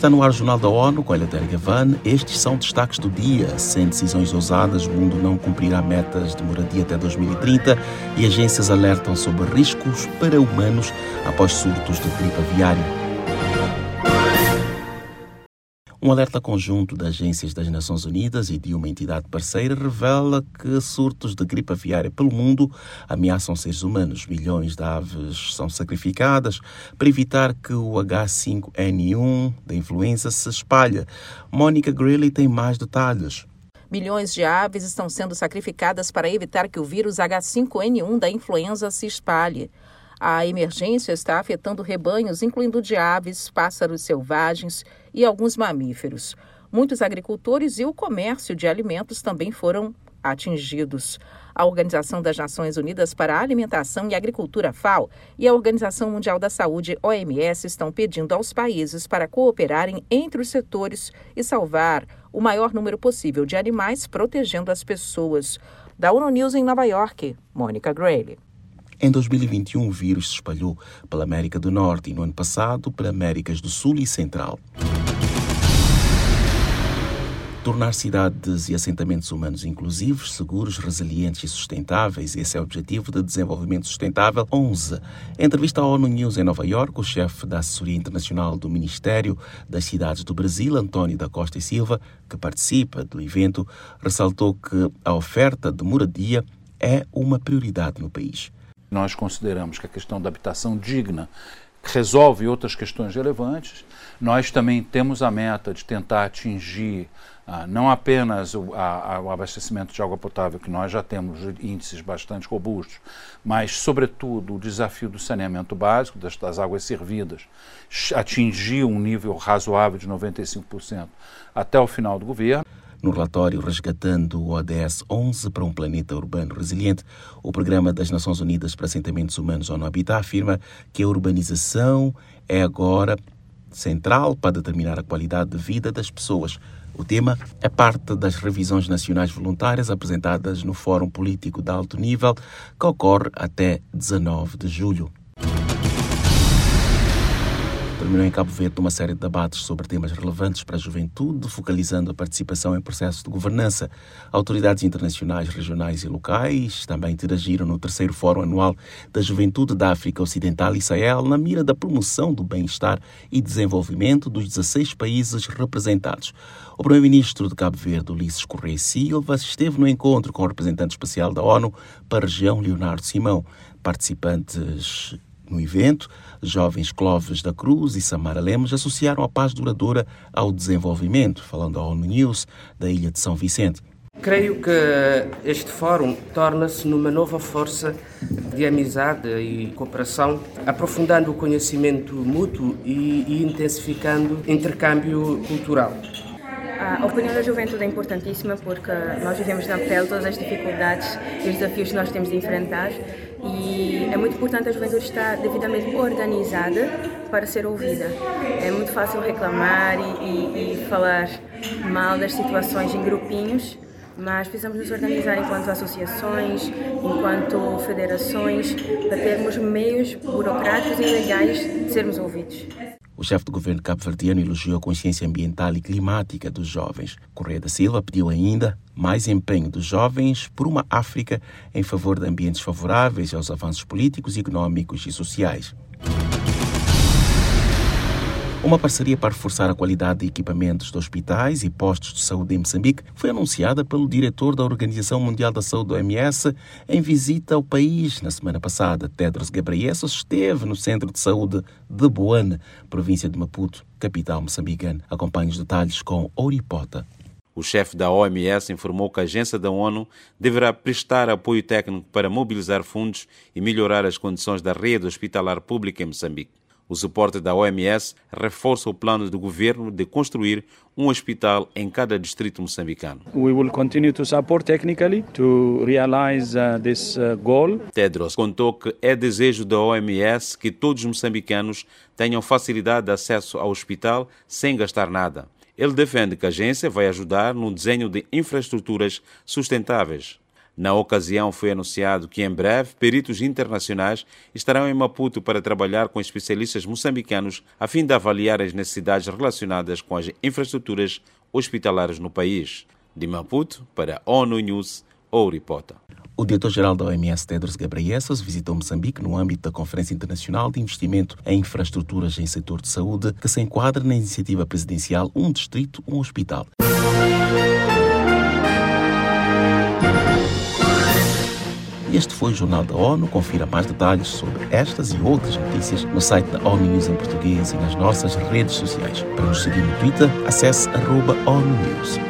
Está no ar o Jornal da ONU com Eleutério Gavan. Estes são destaques do dia. Sem decisões ousadas, o mundo não cumprirá metas de moradia até 2030 e agências alertam sobre riscos para humanos após surtos de gripe aviária. Um alerta conjunto de agências das Nações Unidas e de uma entidade parceira revela que surtos de gripe aviária pelo mundo ameaçam seres humanos. Milhões de aves são sacrificadas para evitar que o H5N1 da influenza se espalhe. Mônica Greeley tem mais detalhes. Milhões de aves estão sendo sacrificadas para evitar que o vírus H5N1 da influenza se espalhe. A emergência está afetando rebanhos, incluindo de aves, pássaros selvagens e alguns mamíferos. Muitos agricultores e o comércio de alimentos também foram atingidos. A Organização das Nações Unidas para a Alimentação e Agricultura, FAO, e a Organização Mundial da Saúde, OMS, estão pedindo aos países para cooperarem entre os setores e salvar o maior número possível de animais, protegendo as pessoas. Da ONU News em Nova York, Mônica Grayle. Em 2021, o vírus se espalhou pela América do Norte e no ano passado pelas Américas do Sul e Central. Tornar cidades e assentamentos humanos inclusivos, seguros, resilientes e sustentáveis. Esse é o objetivo de desenvolvimento sustentável 11. Em entrevista à ONU News em Nova York, o chefe da assessoria internacional do Ministério das Cidades do Brasil, António da Costa e Silva, que participa do evento, ressaltou que a oferta de moradia é uma prioridade no país. Nós consideramos que a questão da habitação digna resolve outras questões relevantes. Nós também temos a meta de tentar atingir ah, não apenas o, a, a, o, abastecimento de água potável, que nós já temos índices bastante robustos, mas, sobretudo, o desafio do saneamento básico, das, das águas servidas, atingir um nível razoável de 95% até o final do governo. No relatório Resgatando o ODS 11 para um Planeta Urbano Resiliente, o Programa das Nações Unidas para Assentamentos Humanos ONU Habitat afirma que a urbanização é agora central para determinar a qualidade de vida das pessoas. O tema é parte das revisões nacionais voluntárias apresentadas no Fórum Político de Alto Nível, que ocorre até 19 de julho terminou em Cabo Verde uma série de debates sobre temas relevantes para a juventude, focalizando a participação em processos de governança. Autoridades internacionais, regionais e locais também interagiram no terceiro Fórum Anual da Juventude da África Ocidental e Sahel na mira da promoção do bem-estar e desenvolvimento dos 16 países representados. O primeiro-ministro de Cabo Verde, Ulisses Correia Silva, esteve no encontro com o representante especial da ONU para a região, Leonardo Simão. Participantes no evento, jovens Clóvis da Cruz e Samara Lemos associaram a paz duradoura ao desenvolvimento, falando à ONU News da Ilha de São Vicente. Creio que este fórum torna-se numa nova força de amizade e cooperação, aprofundando o conhecimento mútuo e, e intensificando intercâmbio cultural. A opinião da juventude é importantíssima porque nós vivemos na pele todas as dificuldades e os desafios que nós temos de enfrentar e é muito importante a juventude estar devidamente organizada para ser ouvida. É muito fácil reclamar e, e, e falar mal das situações em grupinhos, mas precisamos nos organizar enquanto associações, enquanto federações, para termos meios burocráticos e legais de sermos ouvidos. O chefe do governo cabo-verdiano elogiou a consciência ambiental e climática dos jovens. Correia da Silva pediu ainda mais empenho dos jovens por uma África em favor de ambientes favoráveis aos avanços políticos, econômicos e sociais. Uma parceria para reforçar a qualidade de equipamentos de hospitais e postos de saúde em Moçambique foi anunciada pelo diretor da Organização Mundial da Saúde, OMS, em visita ao país na semana passada. Tedros Ghebreyesus esteve no Centro de Saúde de Boane, província de Maputo, capital moçambicana. Acompanhe os detalhes com Ouripota. O chefe da OMS informou que a agência da ONU deverá prestar apoio técnico para mobilizar fundos e melhorar as condições da rede hospitalar pública em Moçambique. O suporte da OMS reforça o plano do governo de construir um hospital em cada distrito moçambicano. We will continue to support technically to realize uh, this uh, goal. Tedros contou que é desejo da OMS que todos os moçambicanos tenham facilidade de acesso ao hospital sem gastar nada. Ele defende que a agência vai ajudar no desenho de infraestruturas sustentáveis Na ocasião, foi anunciado que em breve peritos internacionais estarão em Maputo para trabalhar com especialistas moçambicanos a fim de avaliar as necessidades relacionadas com as infraestruturas hospitalares no país. De Maputo, para ONU News, Ouripota. O diretor-geral da OMS, Tedros Ghebreyesus, visitou Moçambique no âmbito da Conferência Internacional de Investimento em Infraestruturas em Setor de Saúde, que se enquadra na iniciativa presidencial Um Distrito, Um Hospital. Este foi o Jornal da ONU. Confira mais detalhes sobre estas e outras notícias no site da ONU News em português e nas nossas redes sociais. Para nos seguir no Twitter, acesse arroba ONU News.